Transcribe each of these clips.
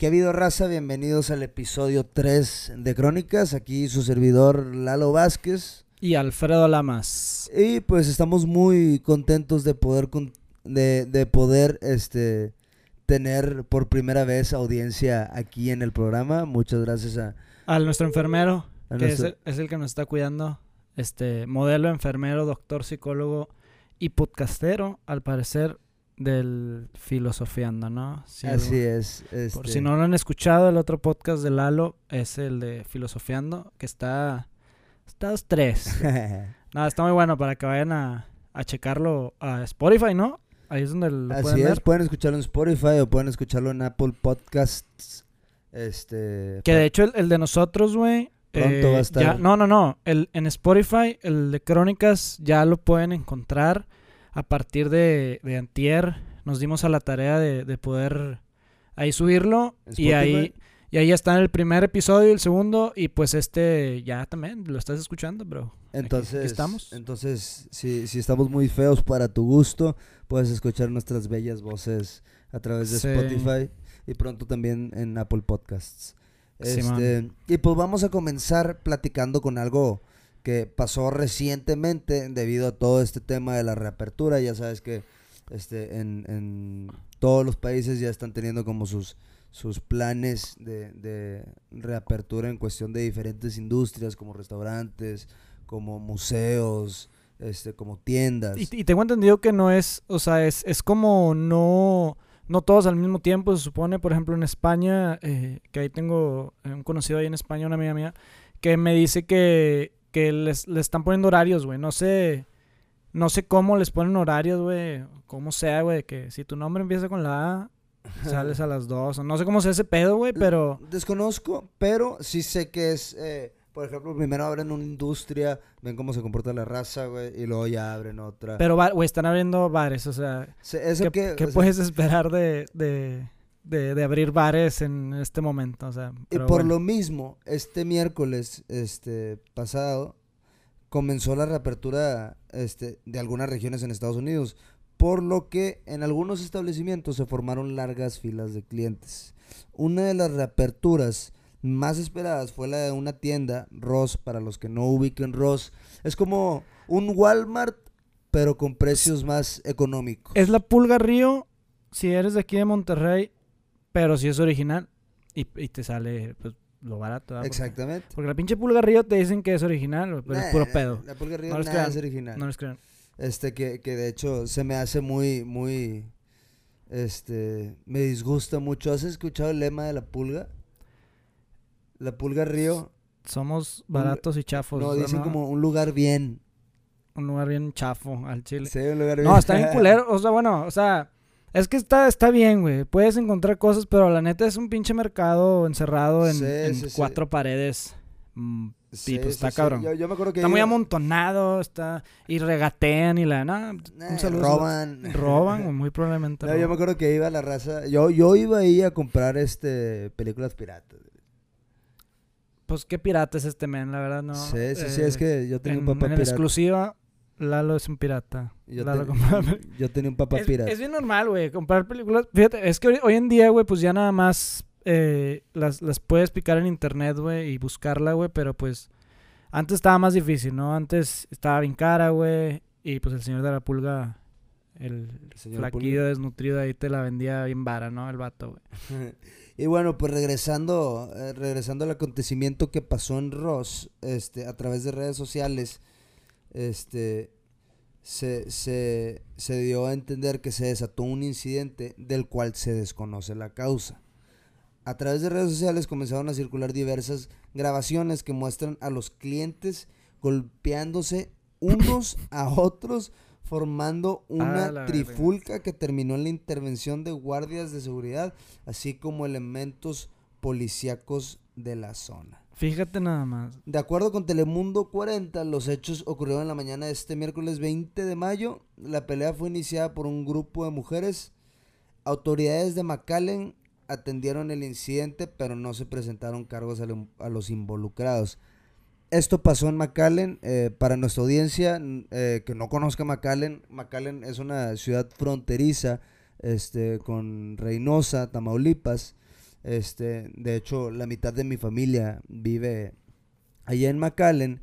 ¿Qué ha habido, raza? Bienvenidos al episodio 3 de Crónicas. Aquí su servidor Lalo Vázquez. Y Alfredo Lamas. Y pues estamos muy contentos de poder, de, de poder este, tener por primera vez audiencia aquí en el programa. Muchas gracias a... A nuestro enfermero, A que nuestro- es, el, es el que nos está cuidando. Este, modelo, enfermero, doctor, psicólogo y podcastero, al parecer, del Filosofiando, ¿no? Sí, Así es. Por este, si no lo han escuchado, el otro podcast de Lalo es el de Filosofiando, que está... Está dos, tres. Nada, está muy bueno para que vayan a, a checarlo a Spotify, ¿no? Ahí es donde lo Así pueden es, ver. pueden escucharlo en Spotify o pueden escucharlo en Apple Podcasts. Este, Que de hecho el, el de nosotros, güey. Pronto eh, va a estar. ya- no, no, no. El, en Spotify, el de Crónicas, ya lo pueden encontrar a partir de, de Antier. Nos dimos a la tarea de, de poder ahí subirlo. Y ahí, y ahí está el primer episodio y el segundo. Y pues este ya también lo estás escuchando, bro. Entonces, aquí estamos. entonces si, si estamos muy feos para tu gusto, puedes escuchar nuestras bellas voces a través de Sí. Spotify y pronto también en Apple Podcasts. Sí, Este, y pues vamos a comenzar platicando con algo que pasó recientemente debido a todo este tema de la reapertura. Ya sabes que este, en, en todos los países ya están teniendo como sus, sus planes de, de reapertura en cuestión de diferentes industrias como restaurantes, como museos, este, como tiendas. Y, tengo entendido que no es, o sea, es, es como no, no todos al mismo tiempo, se supone, por ejemplo, en España, eh, que ahí tengo eh, un conocido ahí en España, una amiga mía, que me dice que, que les, les están poniendo horarios, güey, no sé, no sé cómo les ponen horarios, güey, cómo sea, güey, que si tu nombre empieza con la A, sales a las 2, o no sé cómo sea ese pedo, güey, pero... Desconozco, pero sí sé que es, eh, por ejemplo, primero abren una industria, ven cómo se comporta la raza, güey, y luego ya abren otra. Pero, güey, están abriendo bares, o sea, Se- eso ¿qué, que, qué sea, puedes esperar de, de, de, de abrir bares en este momento? O sea, Y pero por bueno. lo mismo, este miércoles este pasado comenzó la reapertura este, de algunas regiones en Estados Unidos, por lo que en algunos establecimientos se formaron largas filas de clientes. Una de las reaperturas más esperadas fue la de una tienda, Ross, para los que no ubiquen Ross. Es como un Walmart, pero con precios más económicos. Es la Pulga Río, si eres de aquí de Monterrey, pero si es original y, y te sale pues, lo barato. Exactamente. Porque, la pinche Pulga Río te dicen que es original, pero es puro pedo. La Pulga Río No nada crean, es original. No les crean. Este, que, que de hecho se me hace muy, muy, este, me disgusta mucho. ¿Has escuchado el lema de la pulga? La pulga río. Somos baratos y chafos. no, dicen como un lugar bien. Un lugar bien chafo al chile. Sí, un lugar No, está bien culero. O sea, bueno, o sea, es que está, está bien, güey. Puedes encontrar cosas, pero la neta es un pinche mercado encerrado en, Sí, en sí, sí. cuatro paredes. Mm, Sí, pues, está cabrón. Yo, yo me acuerdo que está muy amontonado, está. Y regatean y la. Nah, un saludo. roban. Roban, muy probablemente. No, yo me acuerdo que iba a la raza. Yo, yo iba ahí a comprar este películas piratas. Pues qué pirata es este men, la verdad, no. sí, sí, sí, Eh, es que yo en, un papá en pirata. exclusiva, Lalo es un pirata. Yo, Lalo ten- yo tenía un papá es, pirata. es bien normal, güey, comprar películas. Fíjate, es que hoy, en día, güey, pues ya nada más eh, las, las puedes picar en internet, güey, y buscarla, güey, pero pues antes estaba más difícil, ¿no? Antes estaba bien cara, güey, y pues el señor de la pulga, el señor flaquillo desnutrido ahí te la vendía bien vara, ¿no? El vato, güey. Y bueno, pues regresando, eh, regresando al acontecimiento que pasó en Ross, este, a través de redes sociales, este, se, se, se dio a entender que se desató un incidente del cual se desconoce la causa. A través de redes sociales comenzaron a circular diversas grabaciones que muestran a los clientes golpeándose unos a otros formando una Ah, trifulca que terminó en la intervención de guardias de seguridad, así como elementos policíacos de la zona. Fíjate nada más. De acuerdo con Telemundo 40, los hechos ocurrieron en la mañana de este miércoles 20 de mayo. La pelea fue iniciada por un grupo de mujeres. Autoridades de McAllen atendieron el incidente, pero no se presentaron cargos a, lo- a los involucrados. Esto pasó en McAllen. eh, para nuestra audiencia eh, que no conozca McAllen, McAllen es una ciudad fronteriza este, con Reynosa, Tamaulipas. Este, de hecho, la mitad de mi familia vive allá en McAllen.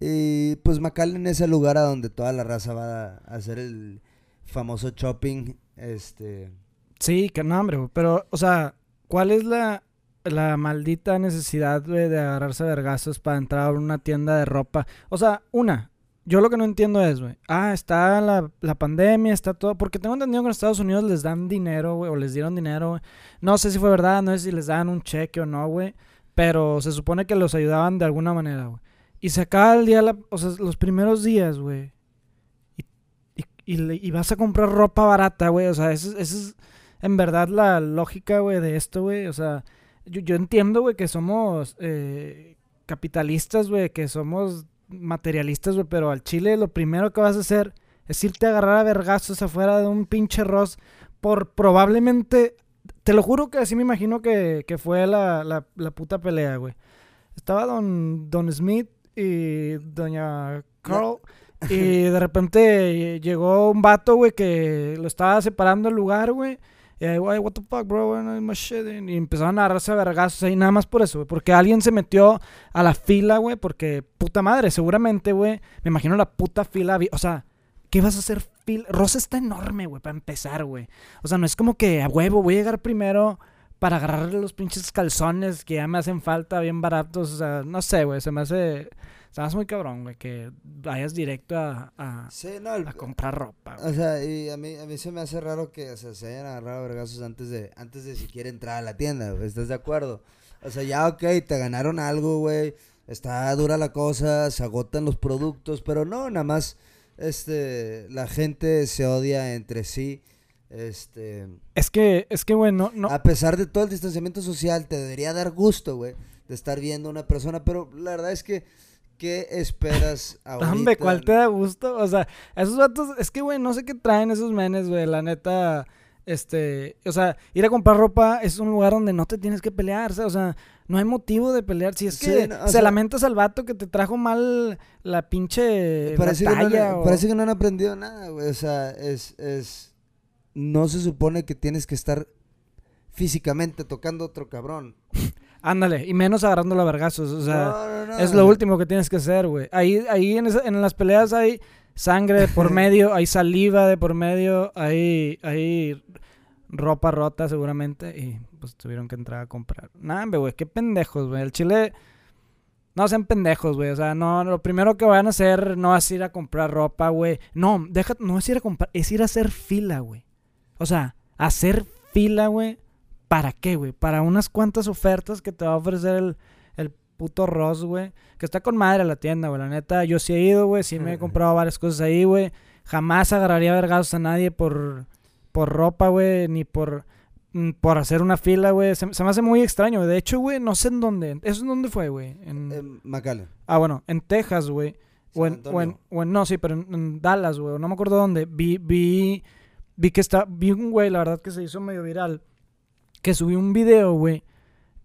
Y pues McAllen es el lugar a donde toda la raza va a hacer el famoso shopping. Este. Sí, que no. Pero, o sea, ¿cuál es la, la maldita necesidad, de agarrarse vergazos para entrar a una tienda de ropa? O sea, una, yo lo que no entiendo es, güey, ah, está la, la pandemia, está todo, porque tengo entendido que en Estados Unidos les dan dinero, güey, o les dieron dinero, güey. No sé si fue verdad, no sé si les dan un cheque o no, güey, pero se supone que los ayudaban de alguna manera, güey. Y se acaba el día, o sea, los primeros días, güey. Y, y, vas a comprar ropa barata, güey, o sea, esa es, esa es en verdad la lógica, güey, de esto, güey, o sea, yo, yo entiendo, güey, que somos eh, capitalistas, güey, que somos materialistas, güey, pero al chile lo primero que vas a hacer es irte a agarrar a vergazos afuera de un pinche Ross por probablemente, te lo juro que así me imagino que, que fue la, la, la puta pelea, güey. Estaba don, don Smith y doña Carl y de repente llegó un vato, güey, que lo estaba separando el lugar, güey. Güey, what the fuck, bro, my shit", y empezaron a agarrarse a vergazos ahí, nada más por eso, güey. Porque alguien se metió a la fila, güey, porque puta madre, seguramente, güey, me imagino la puta fila, o sea, ¿qué vas a hacer fila? Rosa está enorme, güey, para empezar, güey. O sea, no es como que a huevo voy a llegar primero para agarrarle los pinches calzones que ya me hacen falta bien baratos, o sea, no sé, güey, se me hace, hace muy cabrón, güey, que vayas directo a, a, Sí, no, el- a comprar ropa, güey. O sea, y a mí, a mí se me hace raro que o sea, se hayan agarrado vergazos antes de, antes de siquiera entrar a la tienda, güey, ¿estás de acuerdo? O sea, ya, ok, te ganaron algo, güey, está dura la cosa, se agotan los productos, pero no, nada más, este, la gente se odia entre sí, este, Es que, es que, güey, no, no, a pesar de todo el distanciamiento social, te debería dar gusto, güey, de estar viendo a una persona, pero la verdad es que, ¿qué esperas ahorita? Hombre, ¿cuál te da gusto? O sea, esos vatos, es que, güey, no sé qué traen esos menes, güey, la neta, este, o sea, ir a comprar ropa es un lugar donde no te tienes que pelear, o sea, no hay motivo de pelear. Si es Sí, que no, se sea- lamentas al vato que te trajo mal la pinche parece, que no, o- parece que no han aprendido nada, güey. O sea, es, es... No se supone que tienes que estar físicamente tocando a otro cabrón. Ándale, y menos agarrando la vergazos, o sea, No, no, no. es lo último que tienes que hacer, güey. Ahí, ahí en, esa- en las peleas hay sangre de por medio, hay saliva de por medio, hay, hay ropa rota seguramente y pues tuvieron que entrar a comprar. Nah, güey, qué pendejos, güey. El chile... No sean pendejos, güey. O sea, no, lo primero que van a hacer no es ir a comprar ropa, güey. No, deja, no es ir a comprar, es ir a hacer fila, güey. O sea, hacer fila, güey. ¿Para qué, güey? Para unas cuantas ofertas que te va a ofrecer el, el puto Ross, güey. Que está con madre la tienda, güey. La neta, yo sí he ido, güey. Sí me he comprado varias cosas ahí, güey. Jamás agarraría vergazos a nadie por, por ropa, güey. Ni por, mm, por hacer una fila, güey. Se, se me hace muy extraño. De hecho, güey, no sé en dónde. ¿Eso en dónde fue, güey? En... Eh, McAllen. Ah, bueno, en Texas, güey. O en, o, en, en- no, sí, pero en, en Dallas, güey. No me acuerdo dónde. Vi, vi, vi que está, vi un güey, la verdad que se hizo medio viral, que subió un video, güey,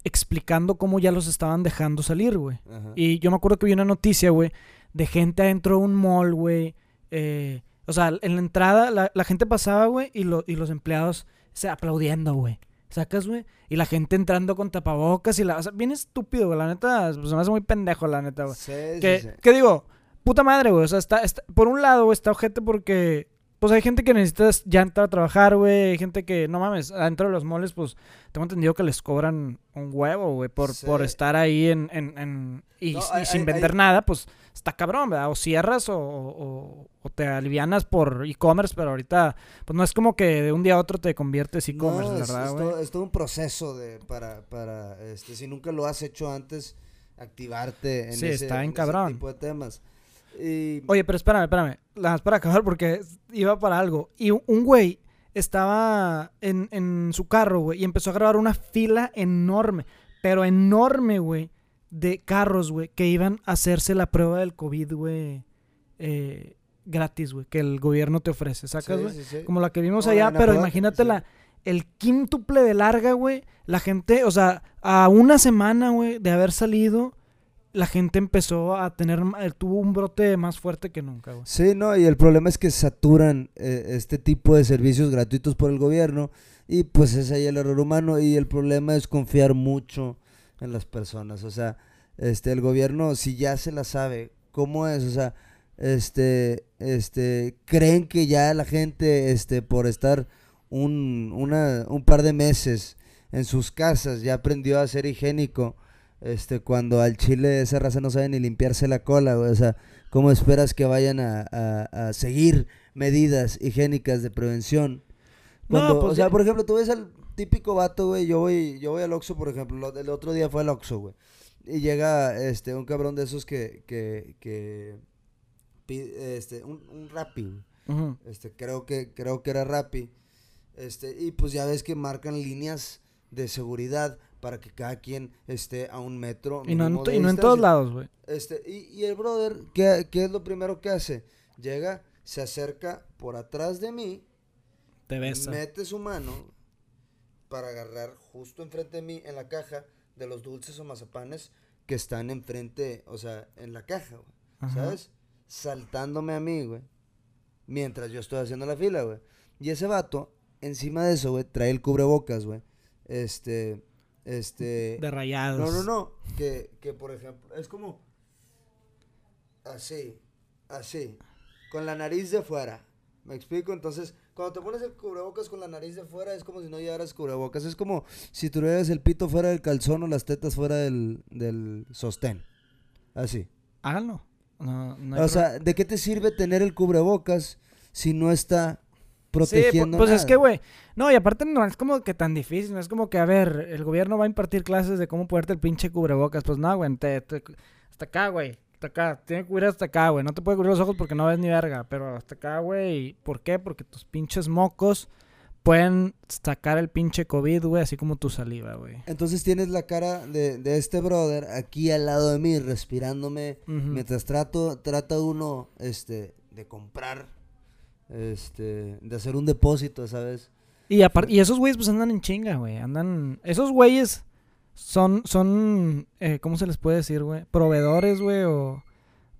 explicando cómo ya los estaban dejando salir, güey. Y yo me acuerdo que vi una noticia, güey, de gente adentro de un mall, güey. eh, o sea, en la entrada, la, la gente pasaba, güey, y, lo- y los empleados se aplaudiendo, güey. ¿Sacas, güey? Y la gente entrando con tapabocas y la... O sea, bien estúpido, güey. La neta, pues, se me hace muy pendejo, la neta, güey. Sí, sí, Que, sí. que digo, puta madre, güey. O sea, está, está- por un lado, güey, está ojete porque, pues hay gente que necesita ya entrar a trabajar, güey. Hay gente que, no mames, adentro de los moles, pues tengo entendido que les cobran un huevo, güey, por, Sí. por estar ahí en, en, en- y, No, y hay- sin hay- vender hay- nada, pues está cabrón, ¿verdad? O cierras o, o- o te alivianas por e-commerce, pero ahorita, pues no es como que de un día a otro te conviertes e-commerce, No, ¿verdad, es todo, es todo un proceso de, para, para este, si nunca lo has hecho antes, activarte en, Sí, ese, está en ese cabrón. tipo de temas. Y, Oye, pero espérame, espérame. Más para acabar porque iba para algo. Y un- güey estaba en, en su carro, güey, y empezó a grabar una fila enorme, pero enorme, güey, de carros, güey, que iban a hacerse la prueba del COVID, güey, eh, gratis, güey, que el gobierno te ofrece, ¿sacas, sí, güey? sí, sí. Como la que vimos allá, pero Apodaca, imagínate sí. la, el quíntuple de larga, güey. La gente, o sea, a una semana, güey, de haber salido, la gente empezó a tener, eh, tuvo un brote más fuerte que nunca. Sí, no, y el problema es que saturan eh, este tipo de servicios gratuitos por el gobierno y pues es ahí el error humano y el problema es confiar mucho en las personas, o sea, este, el gobierno si ya se la sabe, ¿cómo es? O sea, este, este, creen que ya la gente, este, por estar un, una, un par de meses en sus casas ya aprendió a ser higiénico, este, cuando al chile esa raza no sabe ni limpiarse la cola, O sea, ¿cómo esperas que vayan a, seguir medidas higiénicas de prevención? Cuando, pues o sea, por ejemplo, tú ves al típico vato, güey, yo voy, yo voy al Oxxo, por ejemplo, el otro día fue al Oxxo, güey. Y llega este un cabrón de esos que, que, que este, un, un Rappi, este, creo que, creo que era Rappi. Este, y pues ya ves que marcan líneas de seguridad para que cada quien esté a un metro. Y no, en, y no en todos lados, güey. Este, y, y, el brother, ¿qué, ¿qué, es lo primero que hace? Llega, se acerca por atrás de mí. Te besa. Mete su mano para agarrar justo enfrente de mí en la caja de los dulces o mazapanes que están enfrente, o sea, en la caja, güey. ¿Sabes? Saltándome a mí, güey. Mientras yo estoy haciendo la fila, güey. Y ese vato, encima de eso, güey, trae el cubrebocas, güey. Este este. De rayados. No, no, no. Que, que por ejemplo, es como. Así. Así. Con la nariz de fuera. ¿Me explico? Entonces, cuando te pones el cubrebocas con la nariz de fuera, es como si no llevaras cubrebocas. Es como si tuvieras el pito fuera del calzón o las tetas fuera del, del sostén. Así. Háganlo. o sea, ¿de qué te sirve tener el cubrebocas si no está protegiendo. Sí, pues es que, güey. No, y aparte no es como que tan difícil. No es como que, a ver, el gobierno va a impartir clases de cómo ponerte el pinche cubrebocas. Pues no, güey. hasta acá, güey. Hasta acá. Tiene que cubrir hasta acá, güey. No te puede cubrir los ojos porque no ves ni verga. Pero hasta acá, güey. ¿Por qué? Porque tus pinches mocos pueden sacar el pinche COVID, güey, así como tu saliva, güey. Entonces tienes la cara de, de, este brother aquí al lado de mí, respirándome, mientras trato, trata uno, este, de comprar este, de hacer un depósito, ¿sabes? Y, y esos güeyes pues andan en chinga, güey. Andan, esos güeyes son, son, eh, ¿cómo se les puede decir, güey? Proveedores, güey, o,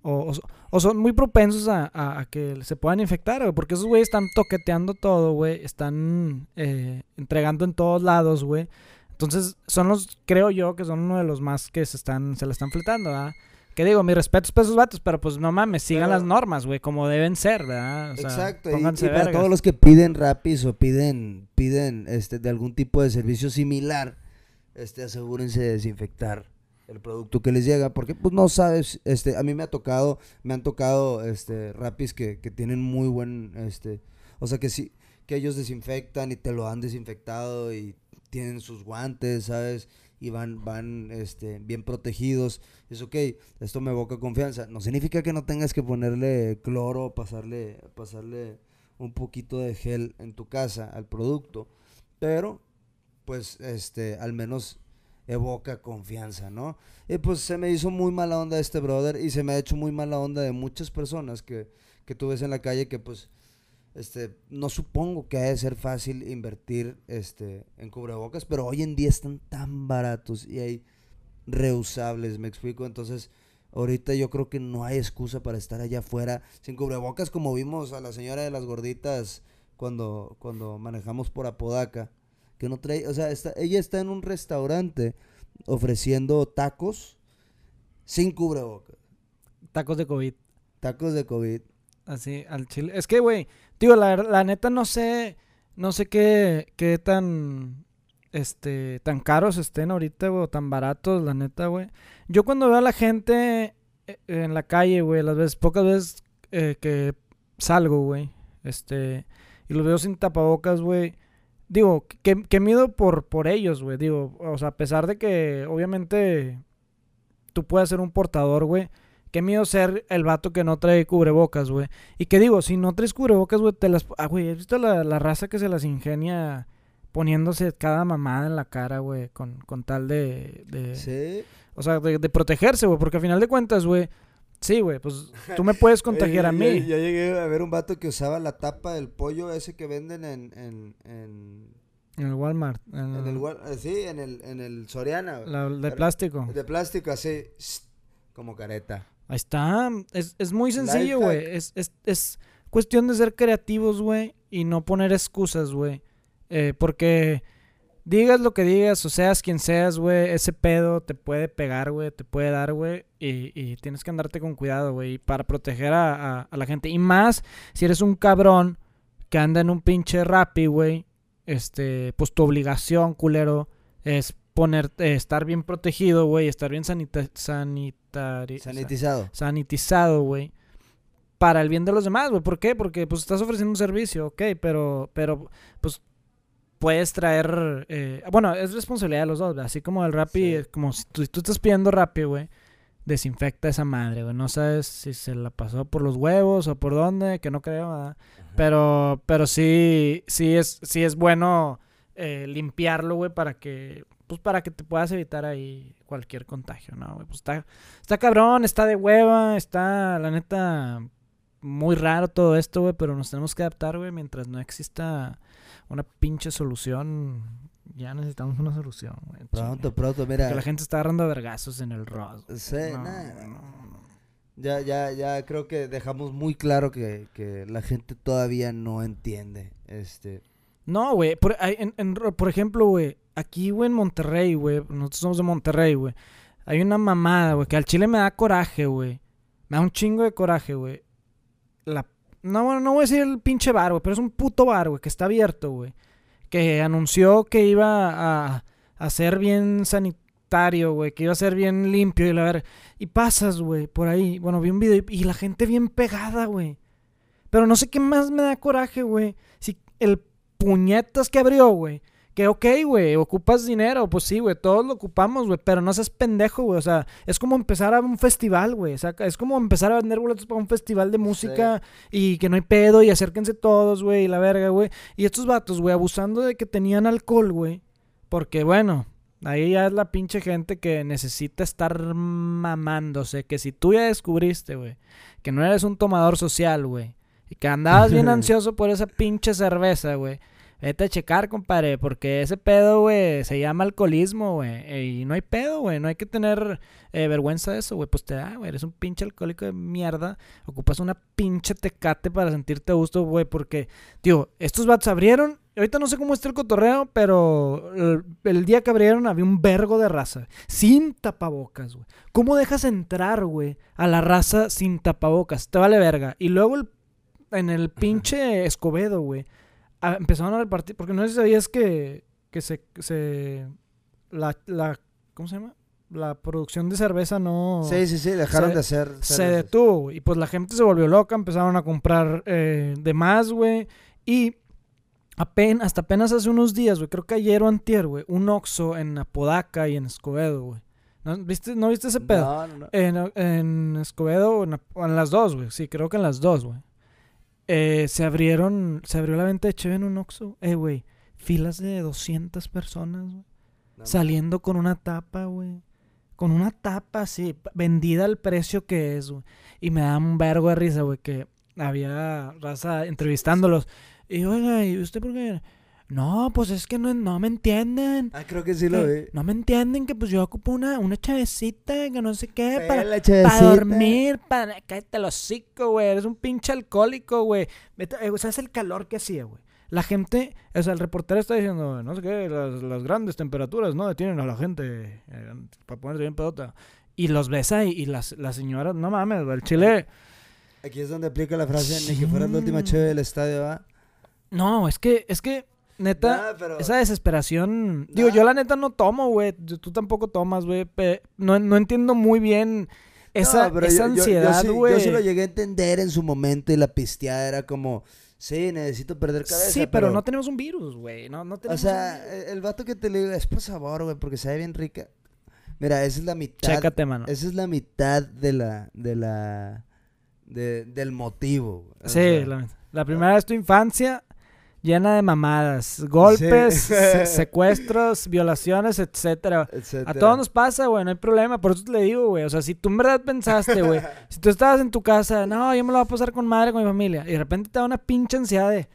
o, son muy propensos a, que se puedan infectar, güey. Porque esos güeyes están toqueteando todo, güey. Están eh, entregando en todos lados, güey. Entonces, son los, creo yo, que son uno de los más que se están, se la están fletando, ¿verdad? Que digo, mis respetos para esos vatos, pero pues no mames, sigan las normas, güey, como deben ser, ¿verdad? exacto, y, para todos los que piden rapis o piden, piden este, de algún tipo de servicio similar, este, asegúrense de desinfectar el producto que les llega, porque pues no sabes, este, a mí me ha tocado, me han tocado, este, rapis que, que tienen muy buen, este, o sea que sí, que ellos desinfectan y te lo han desinfectado y tienen sus guantes, ¿sabes? Y van, van este, bien protegidos. Es ok, esto me evoca confianza. No significa que no tengas que ponerle cloro, pasarle, pasarle un poquito de gel en tu casa al producto, pero pues este, al menos evoca confianza, ¿no? Y pues se me hizo muy mala onda este brother y se me ha hecho muy mala onda de muchas personas que, que tú ves en la calle que pues este, no supongo que haya de ser fácil invertir este, en cubrebocas, pero hoy en día están tan baratos y hay reusables, me explico. Entonces, ahorita yo creo que no hay excusa para estar allá afuera sin cubrebocas, como vimos a la señora de las gorditas cuando, cuando manejamos por Apodaca, que no trae, o sea, está, ella está en un restaurante ofreciendo tacos sin cubrebocas. Tacos de COVID. Tacos de COVID. Así, al chile. Es que, güey, Digo, la, la neta no sé, no sé qué, qué tan, este, tan caros estén ahorita, güey, o tan baratos, la neta, güey. Yo cuando veo a la gente eh, en la calle, güey, las veces, pocas veces eh, que salgo, güey, este, y los veo sin tapabocas, güey, digo, que, que mido por, por ellos, güey, digo, o sea, a pesar de que, obviamente, tú puedes ser un portador, güey, Qué miedo ser el vato que no trae cubrebocas, güey. Y que digo, si no traes cubrebocas, güey, te las... Ah, güey, ¿has visto la, raza que se las ingenia poniéndose cada mamada en la cara, güey? Con, con tal de, de... Sí. O sea, de, protegerse, güey. Porque al final de cuentas, güey... Sí, güey, pues tú me puedes contagiar a mí. Ya, llegué a ver un vato que usaba la tapa del pollo ese que venden en... En, en, en el Walmart. En, el, eh, sí, en el, en el Soriana. La, de plástico. De plástico, así Como careta. Ahí está. Es, es muy sencillo, güey. Es, es, es cuestión de ser creativos, güey. Y no poner excusas, güey. Eh, porque digas lo que digas o seas quien seas, güey. Ese pedo te puede pegar, güey. Te puede dar, güey. Y, y tienes que andarte con cuidado, güey. Para proteger a, a- a la gente. Y más si eres un cabrón que anda en un pinche rapi, güey. Este, pues tu obligación, culero, es poner, eh, estar bien protegido, güey. Estar bien sanita sanitari- Sanitizado. sanitizado, güey. Para el bien de los demás, güey. ¿Por qué? Porque pues estás ofreciendo un servicio, ok, pero, pero pues puedes traer... eh, bueno, es responsabilidad de los dos, güey. Así como el Rappi, Sí. como si tú, estás pidiendo Rappi, güey. Desinfecta esa madre, güey. No sabes si se la pasó por los huevos o por dónde, que no creo, ¿verdad? Pero, pero sí, sí es, sí es bueno eh, limpiarlo, güey, para que, pues para que te puedas evitar ahí cualquier contagio, ¿no? güey? Pues está, está cabrón, está de hueva, está, la neta, muy raro todo esto, güey, pero nos tenemos que adaptar, güey, mientras no exista una pinche solución. Ya necesitamos una solución, güey. Pronto, pronto, mira. Que la gente está agarrando vergazos en el Ross. Sí, No, no, no. Ya, ya, ya creo que dejamos muy claro que, que la gente todavía no entiende. Este. No, güey. Por, ejemplo, güey. Aquí, güey, en Monterrey, güey. Nosotros somos de Monterrey, güey. Hay una mamada, güey. Que al chile me da coraje, güey. Me da un chingo de coraje, güey. La... No, no voy a decir el pinche bar, güey. Pero es un puto bar, güey. Que está abierto, güey. Que anunció que iba a, a ser bien sanitario, güey. Que iba a ser bien limpio y la. Y pasas, güey, por ahí. Bueno, vi un video y la gente bien pegada, güey. Pero no sé qué más me da coraje, güey. Si el puñetas que abrió, güey. Que ok, güey, ocupas dinero, pues sí, güey, todos lo ocupamos, güey, pero no seas pendejo, güey, o sea, es como empezar a un festival, güey, o sea, es como empezar a vender boletos para un festival de música y que no hay pedo y acérquense todos, güey, y la verga, güey. Y estos vatos, güey, abusando de que tenían alcohol, güey, porque bueno, ahí ya es la pinche gente que necesita estar mamándose, que si tú ya descubriste, güey, que no eres un tomador social, güey, y que andabas bien ansioso por esa pinche cerveza, güey. Vete a checar, compadre, porque ese pedo, güey, se llama alcoholismo, güey. Y no hay pedo, güey. No hay que tener eh, vergüenza de eso, güey. Pues te da, güey. Eres un pinche alcohólico de mierda. Ocupas una pinche tecate para sentirte a gusto, güey. Porque, tío, estos vatos abrieron. Ahorita no sé cómo está el cotorreo, pero el, el día que abrieron había un vergo de raza. Sin tapabocas, güey. ¿Cómo dejas entrar, güey, a la raza sin tapabocas? Te vale verga. Y luego el- en el pinche Escobedo, güey a- empezaron a repartir, porque no sé si sabías que, que se, se la, la, ¿cómo se llama? La producción de cerveza no Sí, sí, sí, dejaron Se- de hacer. se cervezas. detuvo, güey, y pues la gente se volvió loca, empezaron a comprar eh, de más, güey, y apenas, hasta apenas hace unos días, güey, creo que ayer o antier, güey, un Oxxo en Apodaca y en Escobedo, güey. ¿No viste, ¿no viste ese pedo? No, no, no. En, en Escobedo en, o en las dos, güey. Sí, creo que en las dos, güey. Eh, se abrieron, se abrió la venta de cheve en un Oxxo. Eh, güey, filas de 200 personas, güey. No, Saliendo con una tapa, güey. Con una tapa así, p- vendida al precio que es, güey. Y me da un vergo de risa, güey, que había raza entrevistándolos. Y, oiga, ¿y usted por qué? No, pues es que no, no me entienden. Ah, creo que sí lo vi. no me entienden que pues yo ocupo una, una chavecita, que no sé qué, Eh, para, para dormir, para... Cállate el hocico, güey. Eres un pinche alcohólico, güey. Eh, O sea, es el calor que hacía, güey. La gente... O sea, el reportero está diciendo, no sé qué, las, las grandes temperaturas, ¿no? Detienen a la gente eh, para ponerse bien pedota. Y los ves ahí y las, las señoras... No mames. El chile... Aquí es donde aplica la frase, ni que fuera la última Sí. cheve del estadio, ¿va? No, es que... Es que... Neta... Pero- Esa desesperación. Digo, yo la neta no tomo, güey. Tú tampoco tomas, güey. No, no entiendo muy bien esa, No, esa yo- yo- yo ansiedad, sí- güey. Yo, sí lo llegué a entender en su momento y la pisteada era como, sí, necesito perder cabeza. Sí, pero, no tenemos un virus, güey. No, no O tenemos sea, un virus. el, vato que te le digo es por sabor, güey, porque sabe bien rica. Mira, esa es la mitad. Chécate, mano. Esa es la mitad de la, de la, de- del motivo. güey. O Sí, sea, la, la primera es tu infancia llena de mamadas, golpes, Sí. se- secuestros, violaciones, etcétera. A todos nos pasa, güey, no hay problema. Por eso te le digo, güey. O sea, si tú en verdad pensaste, güey, si tú estabas en tu casa, no, yo me lo voy a pasar con madre, con mi familia, y de repente te da una pinche ansiedad de,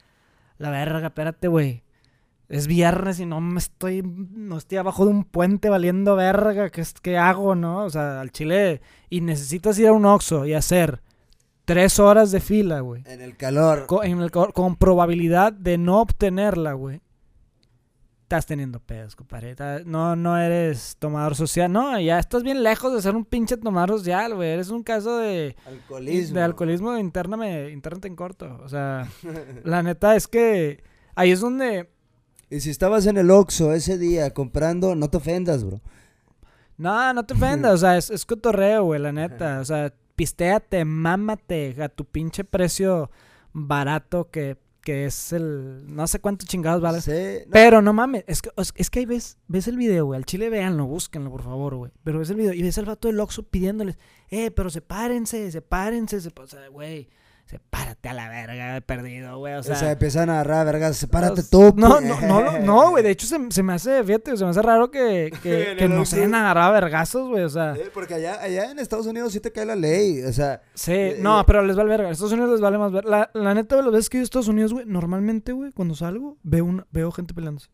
la verga, espérate, güey. es viernes y no me estoy, no estoy abajo de un puente valiendo verga, ¿qué, es- qué hago, no? O sea, al chile, y necesitas ir a un Oxxo y hacer tres horas de fila, güey. En el calor. Con, en el co- con probabilidad de no obtenerla, güey. Estás teniendo pedos, compadre. No, no eres tomador social. No, ya estás bien lejos de ser un pinche tomador social, güey. Eres un caso de, Alcoholismo. de alcoholismo intername, internate en corto. O sea, la neta es que ahí es donde... Y si estabas en el Oxxo ese día comprando, no te ofendas, bro. No, no te ofendas. O sea, es, es cotorreo, güey, la neta. O sea, pistéate, mámate a tu pinche precio barato que, que es el... No sé cuánto chingados vale. Sí, no, Pero no mames, es que, es, que ahí ves, ves el video, güey. Al chile véanlo, búsquenlo, por favor, güey. Pero ves el video y ves al vato del Oxxo pidiéndoles, eh, pero sepárense, sepárense. sep- O sea, güey, sepárate a la verga, he perdido, güey. O o sea, sea, empiezan a agarrar, vergas, sepárate tú. No, no, no, no, güey. De hecho, se, se me hace, fíjate, se me hace raro que, que, En no se hayan agarrado vergazos, güey. O sea, Porque allá, allá en Estados Unidos sí te cae la ley. O sea, sí, eh, no, eh. pero les vale verga. A Estados Unidos les vale más ver. La, la neta, lo ves que yo a Estados Unidos, güey, normalmente, güey, cuando salgo, veo, una, veo gente peleándose.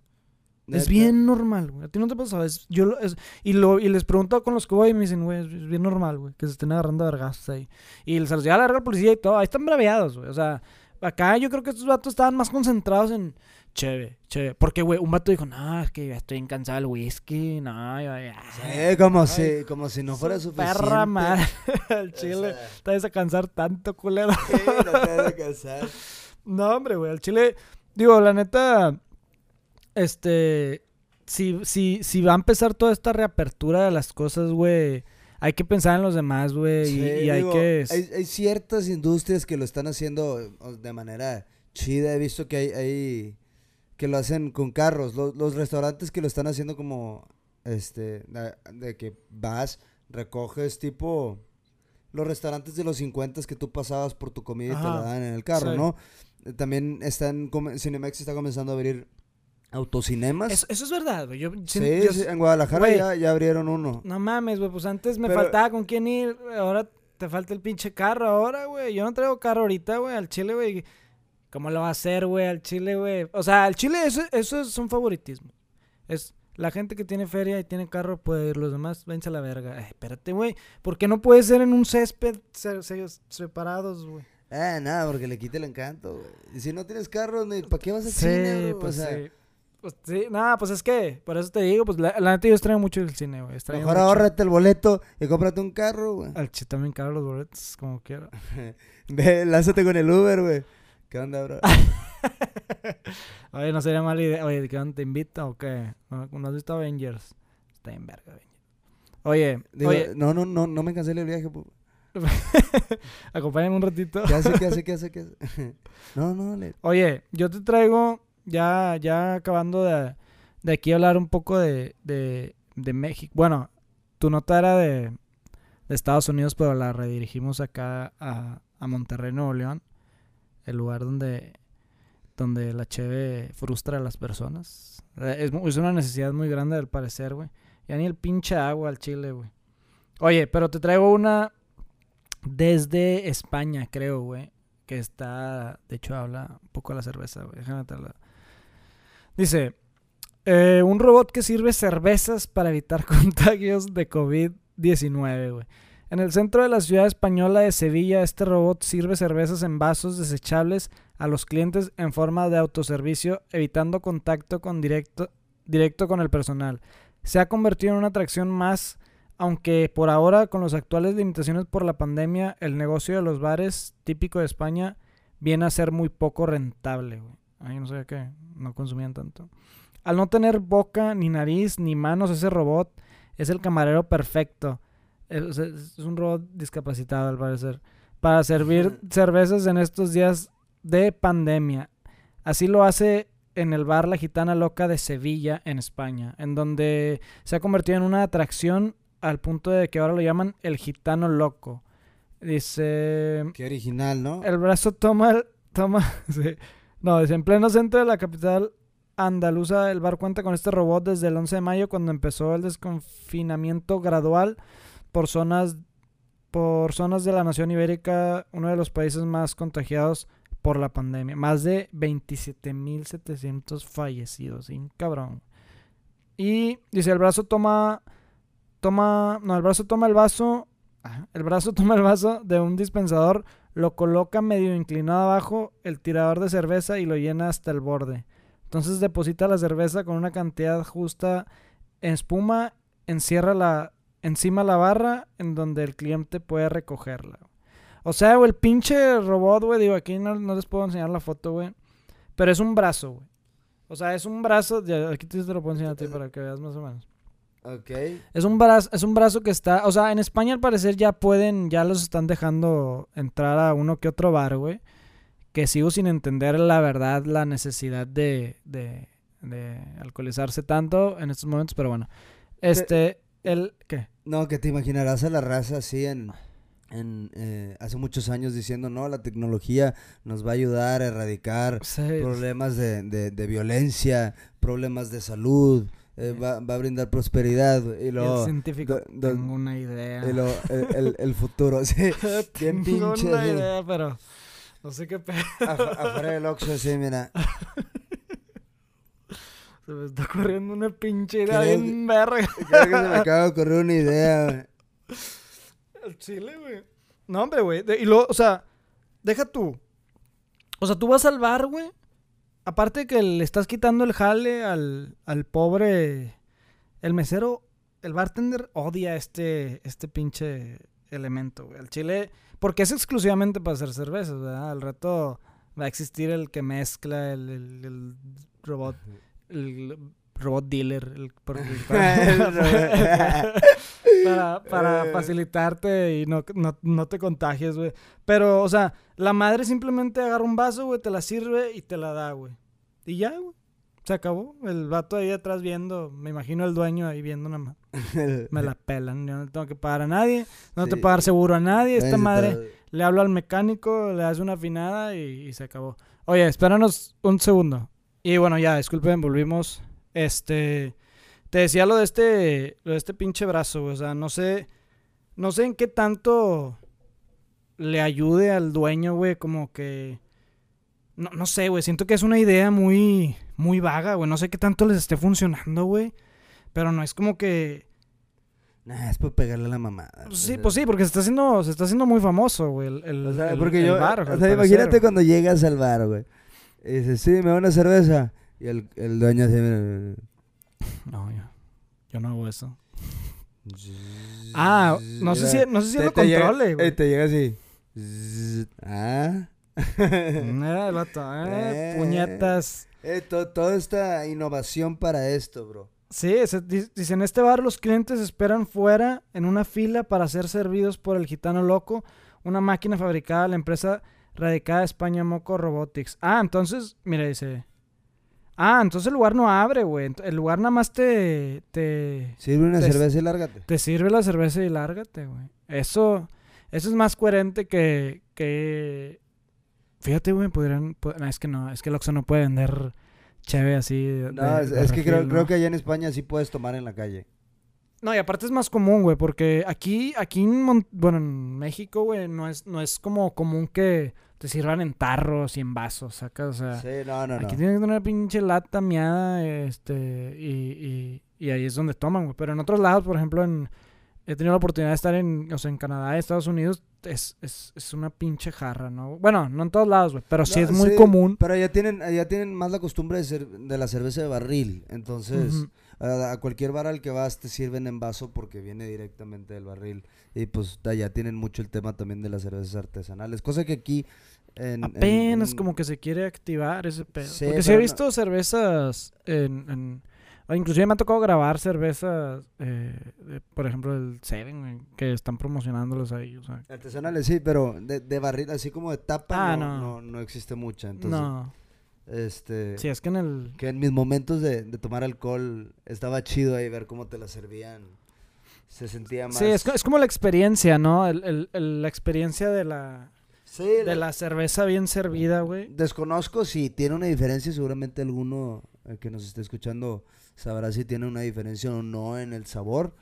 Es bien normal, güey. A ti no te pasa, es, yo es- y, lo, y les pregunto con los que voy y me dicen, güey, es bien normal, güey, que se estén agarrando a vergazos ahí. Y se los lleva a la policía y todo. Ahí están braveados, güey. O sea, acá yo creo que estos vatos estaban más concentrados en chévere, chévere. Porque, güey, un vato dijo, no, es que ya estoy bien cansado del whisky, no, yo ya. Sí, como, si, como si no fuera Su suficiente. Perra madre, O chile. Te vas a cansar tanto, culero. sí, no te vas a cansar. No, hombre, güey, al chile, digo, la neta, este, si, si, si va a empezar toda esta reapertura de las cosas, güey, hay que pensar en los demás, güey, y- Sí, y, hay digo, que... hay, hay ciertas industrias que lo están haciendo de manera chida. He visto que hay, hay que lo hacen con carros. Los, los restaurantes que lo están haciendo como, este, de, de que vas, recoges tipo los restaurantes de los 50 que tú pasabas por tu comida y te la Ajá, dan en el carro, sí. ¿no? También están, Cinemex está comenzando a abrir autocinemas. Eso, eso es verdad, güey. Yo, sí, yo- sí, en Guadalajara güey. ya, ya abrieron uno. No mames, güey, pues antes me Pero- faltaba con quién ir, ahora te falta el pinche carro, ahora, güey. Yo no traigo carro ahorita, güey, al chile, güey. ¿Cómo lo va a hacer, güey, al chile, güey? O sea, al chile eso, eso es un favoritismo. Es la gente que tiene feria y tiene carro puede ir, los demás, vence a la verga. Ay, espérate, güey, ¿por qué no puede ser en un césped se- se- separados, güey? Ah, nada, porque le quita el encanto, güey. Y si no tienes carro, ¿para qué vas al Sí, cine, bro? pues o sea, sí. Pues sí, nada, pues es que, por eso te digo, pues la, la neta yo extraño mucho el cine, güey. mejor mucho. ahórrate el boleto y cómprate un carro, güey. Al chile también caro los boletos, como quiera. Ve, lánzate con el Uber, güey. ¿Qué onda, bro? Oye, no sería mala idea. Oye, ¿de qué onda te invita o qué? ¿No, no has visto Avengers? Está en verga, Avengers. Oye, Digo, oye, no, no, no, no me cancele el viaje, pu- acompáñame un ratito. ¿Qué hace, qué hace, qué hace, qué hace? no, no, le... Oye, yo te traigo, ya, ya acabando de, de aquí hablar un poco de, de, de México. Bueno, tu nota era de, de Estados Unidos, pero la redirigimos acá a, a Monterrey, Nuevo León. El lugar donde, donde la cheve frustra a las personas. Eh, Es, es una necesidad muy grande al parecer, güey. Ya ni el pinche agua al chile, güey. Oye, pero te traigo una desde España, creo, güey. Que está, de hecho, habla un poco de la cerveza, güey. Déjame te Dice, eh, un robot que sirve cervezas para evitar contagios de COVID-19, güey. En el centro de la ciudad española de Sevilla, este robot sirve cervezas en vasos desechables a los clientes en forma de autoservicio, evitando contacto con directo, directo con el personal. Se ha convertido en una atracción más, aunque por ahora, con las actuales limitaciones por la pandemia, el negocio de los bares, típico de España, viene a ser muy poco rentable. güey. Ay, no sé qué, no consumían tanto. Al no tener boca, ni nariz, ni manos, ese robot es el camarero perfecto. Es, es un robot discapacitado, al parecer. Para servir cervezas en estos días de pandemia. Así lo hace en el bar La Gitana Loca de Sevilla, en España, en donde se ha convertido en una atracción al punto de que ahora lo llaman el gitano loco. Dice, Qué original, ¿no? el brazo toma, el- toma, sí. No, dice, en pleno centro de la capital andaluza, el bar cuenta con este robot desde el 11 de mayo cuando empezó el desconfinamiento gradual por zonas, por zonas de la nación ibérica, uno de los países más contagiados por la pandemia. Más de 27.700 fallecidos. Sin cabrón. Y dice, el brazo toma... Toma... No, el brazo toma el vaso... ajá, El brazo toma el vaso de un dispensador, lo coloca medio inclinado abajo el tirador de cerveza y lo llena hasta el borde. Entonces deposita la cerveza con una cantidad justa en espuma, encierra la, encima la barra en donde el cliente puede recogerla. O sea, güey, el pinche robot, güey, digo, aquí no, no les puedo enseñar la foto, güey. Pero es un brazo, güey. O sea, es un brazo, ya, aquí te te lo puedo enseñar a ti para que veas más o menos. Es un brazo, es un brazo que está, o sea, en España al parecer ya pueden, ya los están dejando entrar a uno que otro bar, güey. Que sigo sin entender la verdad, la necesidad de, de, de alcoholizarse tanto en estos momentos, pero bueno. Este, el, ¿qué? No, que te imaginarás a la raza así en, en eh, hace muchos años diciendo, no, la tecnología nos va a ayudar a erradicar Sí, problemas de, de, de violencia, problemas de salud, eh, va, va a brindar prosperidad. Y el luego, científico, do- do- tengo una idea. y luego el, el- el futuro, sí. bien tengo pinche, una sí. idea, pero no sé qué pedo. Afu- afuera del Oxxo, así, mira. Se me está corriendo una pinche idea bien verga. Creo que se me acaba de ocurrir una idea, güey. El chile, güey. No, hombre, güey. Y luego, o sea, deja tú. O sea, tú vas al bar, güey. Aparte que le estás quitando el jale al, al pobre. El mesero, el bartender odia este, este pinche elemento, güey. El chile. Porque es exclusivamente para hacer cervezas, ¿verdad? Al rato va a existir el que mezcla, el, el- el robot. El robot dealer. El, por- para, para Eh. facilitarte y no, no, no te contagies, güey. Pero, o sea, la madre simplemente agarra un vaso, güey, te la sirve y te la da, güey. Y ya, güey. Se acabó. El vato ahí atrás viendo, me imagino el dueño ahí viendo nada más. Me la pelan. Yo no tengo que pagar a nadie. No Sí. te pagar seguro a nadie. Esta madre le hablo al mecánico, le hace una afinada y, y se acabó. Oye, espéranos un segundo. Y bueno, ya, disculpen, volvimos. Este. Te decía lo de este. Lo de este pinche brazo, güey. O sea, no sé. No sé en qué tanto le ayude al dueño, güey. Como que. No, no sé, güey. Siento que es una idea muy. Muy vaga, güey. No sé qué tanto les esté funcionando, güey. Pero no es como que. Nah, es por pegarle a la mamada. Pues sí, pues sí, porque se está haciendo, se está haciendo muy famoso, güey. El, el- O sea, porque el yo. bar, o sea, imagínate cuando llegas al bar, güey. Y dices, sí, me da una cerveza. Y el, el dueño así, mira. No, yo, yo no hago eso. Ah, no sé si, no sé si Te- lo te controle, eh, güey. te llega así. Zzz, Ah. Mm, eh, el vato, eh, Eh. puñetas. Eh, to- toda esta innovación para esto, bro. Sí, se- di- dice, en este bar los clientes esperan fuera en una fila para ser servidos por el gitano loco, una máquina fabricada de la empresa radicada de España Moco Robotics. Ah, entonces, mira, dice... Ah, entonces el lugar no abre, güey. El lugar nada más te... te Sirve una Te- cerveza y lárgate. Te sirve la cerveza y lárgate, güey. Eso, eso es más coherente que, que... Fíjate, güey, podrían... no, es que no, es que el Oxxo no puede vender cheve así de- No, de- es, de es que creo, que allá en España sí puedes tomar en la calle. No, y aparte es más común, güey, porque aquí, aquí en, Mon- bueno, en México, güey, no es, no es como común que te sirvan en tarros y en vasos, ¿sacas? O sea, Sí, no, no, no. aquí tienes que tener una pinche lata miada, este, y, y, y ahí es donde toman, güey. Pero en otros lados, por ejemplo, en, he tenido la oportunidad de estar en, o sea, en Canadá Estados Unidos, es, es, es una pinche jarra, ¿no? Bueno, no en todos lados, güey, pero sí No, es muy sí, común. Pero allá tienen, allá tienen más la costumbre de, ser, de la cerveza de barril. Entonces. A, a cualquier bar al que vas te sirven en vaso porque viene directamente del barril. Y pues allá tienen mucho el tema también de las cervezas artesanales. Cosa que aquí... En, en- Apenas en- como que se quiere activar ese pedo. Sí, Porque sí he no- visto cervezas en... inclusive me ha tocado grabar cervezas, eh, de, por ejemplo, el Seven, que están promocionándolos ahí. O sea, Artesanales, sí, pero de, de barril, así como de tapa, Ah, no, no. no. no existe mucha. Entonces, no. Este... Sí, es que en el... Que en mis momentos de, de tomar alcohol estaba chido ahí ver cómo te la servían. Se sentía más... Sí, es, es como la experiencia, ¿no? El, el- el- la experiencia de la, Sí, de la- la cerveza bien servida, güey. Desconozco si tiene una diferencia, seguramente alguno eh, que nos esté escuchando sabrá si tiene una diferencia o no en el sabor,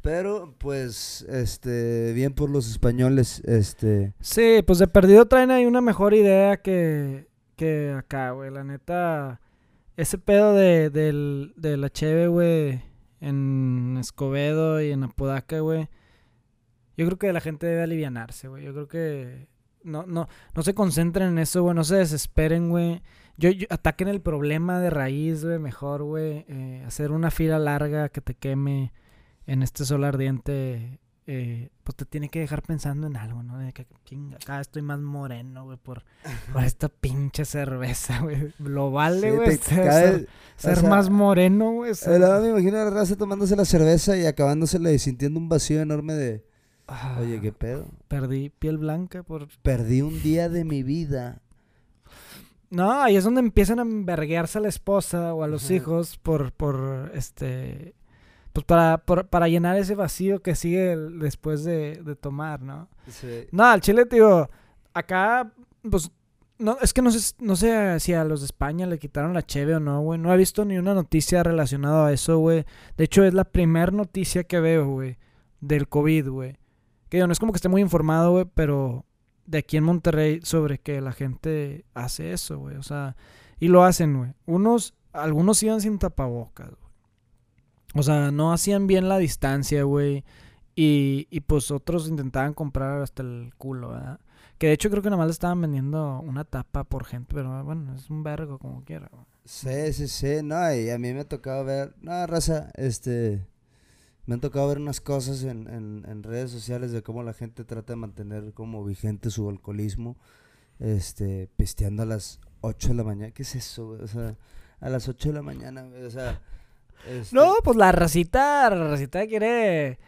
Pero, pues, este, bien por los españoles, este... Sí, pues de perdido traen ahí una mejor idea que, que acá, güey. La neta, ese pedo de, del, de la cheve, güey, en Escobedo y en Apodaca, güey. Yo creo que la gente debe alivianarse, güey. Yo creo que no, no, no se concentren en eso, güey. No se desesperen, güey. Yo, yo- ataquen el problema de raíz, güey. Mejor, güey. eh, hacer una fila larga que te queme en este sol ardiente. Eh, pues te tiene que dejar pensando en algo, ¿no? De que chinga, vez estoy más moreno, güey, por, por esta pinche cerveza, güey. Lo vale, güey. ser, cae- ser- ser o sea, más moreno, güey. me imagino a la raza tomándose la cerveza y acabándosela y sintiendo un vacío enorme de... Ah, Oye, ¿qué pedo? Perdí piel blanca por Perdí un día de mi vida. No, ahí es donde empiezan a enverguearse a la esposa o a los Ajá. hijos por, por, este, pues para, por- para llenar ese vacío que sigue después de, de tomar, ¿no? Sí. No, al chile, tío, acá, pues, no, es que no sé, no sé si a los de España le quitaron la cheve o no, güey. No he visto ni una noticia relacionada a eso, güey. De hecho, es la primera noticia que veo, güey, del COVID, güey. Que digo, no es como que esté muy informado, güey, pero de aquí en Monterrey sobre que la gente hace eso, güey. O sea, y lo hacen, güey. Unos, algunos iban sin tapabocas, güey. O sea, no hacían bien la distancia, güey. Y, y pues otros intentaban comprar hasta el culo, ¿verdad? Que de hecho creo que nada más le estaban vendiendo una tapa por gente, pero bueno, es un vergo como quiera, güey. Sí, sí, sí, no, y a mí me ha tocado ver, no, raza, este, me han tocado ver unas cosas en, en, en redes sociales de cómo la gente trata de mantener como vigente su alcoholismo, este, pisteando a las 8 de la mañana, ¿qué es eso? O sea, a las 8 de la mañana, o sea, este, No, pues la racita, la racita quiere,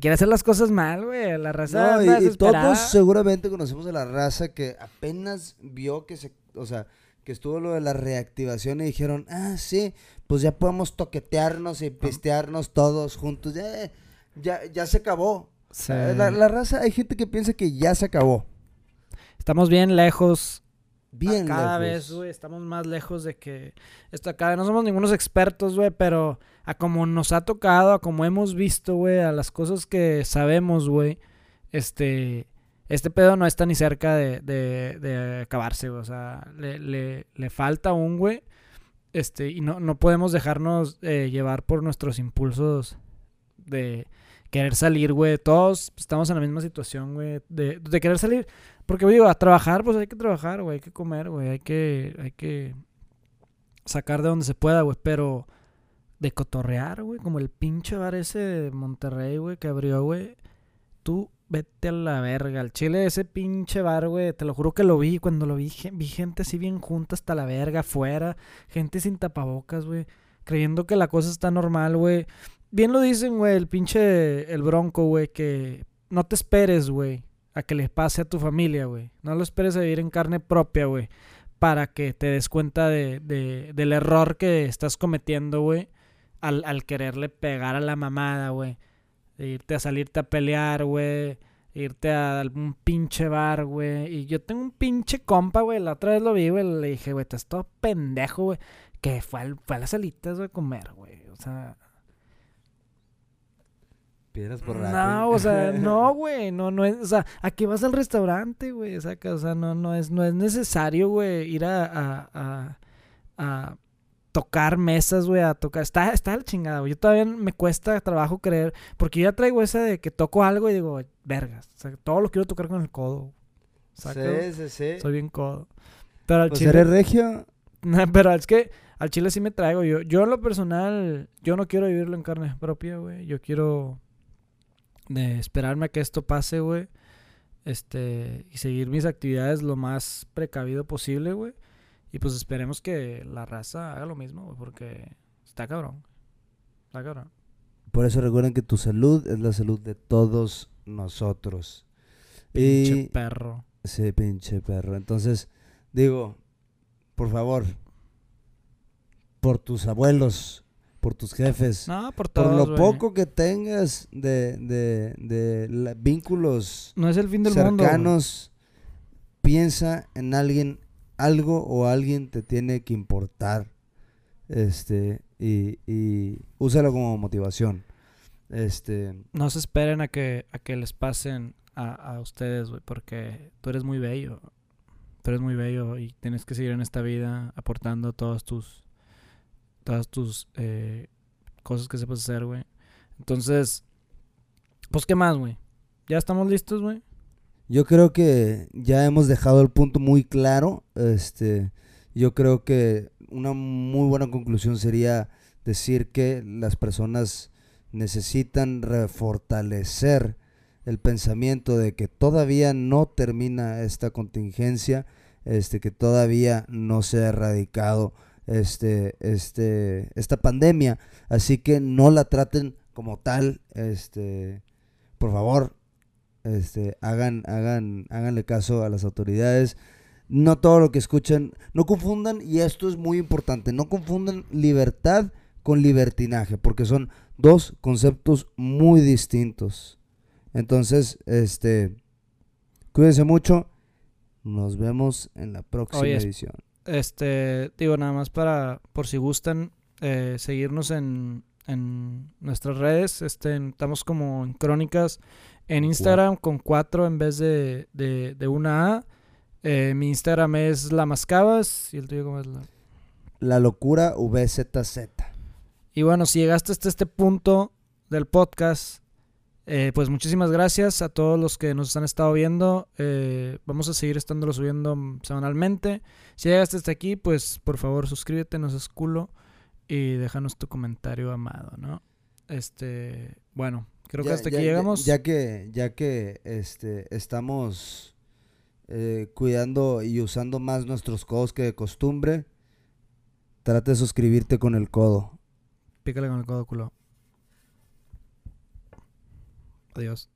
quiere hacer las cosas mal, güey. La raza No, y, todos seguramente conocemos a la raza que apenas vio que se, o sea, que estuvo lo de la reactivación y dijeron, ah, sí, pues ya podemos toquetearnos y pistearnos todos juntos, ya, ya, ya se acabó. Sí. La, la raza, hay gente que piensa que ya se acabó. Estamos bien lejos. Bien cada lejos. vez, güey, estamos más lejos de que esto acá. No somos ningunos expertos, güey, pero a como nos ha tocado, a como hemos visto, güey, a las cosas que sabemos, güey, este, este pedo no está ni cerca de, de, de acabarse, güey. O sea, le, le, le falta un, güey. Este, y no, no podemos dejarnos eh, llevar por nuestros impulsos de querer salir, güey. Todos estamos en la misma situación, güey, de, de querer salir. Porque, digo, a trabajar, pues hay que trabajar, güey, hay que comer, güey, hay que, hay que sacar de donde se pueda, güey, pero de cotorrear, güey, como el pinche bar ese de Monterrey, güey, que abrió, güey, tú vete a la verga, al chile ese pinche bar, güey, te lo juro que lo vi, cuando lo vi, vi gente así bien junta hasta la verga, afuera, gente sin tapabocas, güey, creyendo que la cosa está normal, güey. Bien lo dicen, güey, el pinche, el bronco, güey, que no te esperes, güey, a que le pase a tu familia, güey. No lo esperes a vivir en carne propia, güey. Para que te des cuenta de, de- del error que estás cometiendo, güey. Al, quererle pegar a la mamada, güey. Irte a salirte a pelear, güey. Irte a algún pinche bar, güey. Y yo tengo un pinche compa, güey. La otra vez lo vi, güey. Le dije, güey, estás todo pendejo, güey. Que fue, al- fue a las salitas, güey, a comer, güey. O sea, Piedras por no, o sea, no, güey, no, no es, o sea, ¿a qué vas al restaurante, güey? Saca, o sea, no, no es, no es necesario, güey, ir a, a, a, a tocar mesas, güey, a tocar, está, está la chingada, güey, yo todavía me cuesta trabajo creer, porque yo ya traigo esa de que toco algo y digo, vergas, o sea, todo lo quiero tocar con el codo, saca, Sí, sí, sí. soy bien codo, pero al Pues chile, eres regio. pero es que al chile sí me traigo. Yo, yo en lo personal, yo no quiero vivirlo en carne propia, güey. Yo quiero de esperarme a que esto pase, güey. Este, y seguir mis actividades lo más precavido posible, güey. Y pues esperemos que la raza haga lo mismo, güey, porque está cabrón. Está cabrón. Por eso recuerden que tu salud es la salud de todos nosotros. Pinche Y... perro. Sí, pinche perro. Entonces, digo, por favor, por tus abuelos, por tus jefes, No, por por todos, lo güey. poco que tengas de, de, de la- vínculos No es el fin del mundo. güey. cercanos, piensa en alguien, algo o alguien te tiene que importar. Este, y, y úsalo como motivación. Este, No se esperen a que, a que les pasen a, a ustedes, güey, porque tú eres muy bello. Tú eres muy bello y tienes que seguir en esta vida aportando todas tus, todas tus eh, cosas que sepas hacer, güey. Entonces, pues, ¿qué más, güey? ¿Ya estamos listos, güey? yo creo que ya hemos dejado el punto muy claro. Este, yo creo que una muy buena conclusión sería decir que las personas necesitan refortalecer el pensamiento de que todavía no termina esta contingencia, este, que todavía no se ha erradicado este, este, esta pandemia, así que no la traten como tal, este, por favor, este, hagan, hagan, háganle caso a las autoridades. No todo lo que escuchan, no confundan, y esto es muy importante, no confundan libertad con libertinaje, porque son dos conceptos muy distintos. Entonces, este, cuídense mucho. Nos vemos en la próxima Oye, edición. Este, digo, nada más para, por si gustan, eh, seguirnos en, en nuestras redes. Este, estamos como en crónicas en Instagram con cuatro en vez de, de, de una A. Eh, mi Instagram es la mascabas y el tuyo cómo es la... La locura VZZ. Y bueno, si llegaste hasta este punto del podcast, eh, pues muchísimas gracias a todos los que nos han estado viendo. Eh, vamos a seguir estándolo subiendo mm, semanalmente. Si llegaste hasta aquí, pues por favor suscríbete, no seas culo y déjanos tu comentario amado, ¿no? Este, bueno, creo que hasta ya- aquí ya- llegamos. Ya, que, ya que este, estamos eh, cuidando y usando más nuestros codos que de costumbre, trata de suscribirte con el codo. Pícale con el codo culo. Adiós.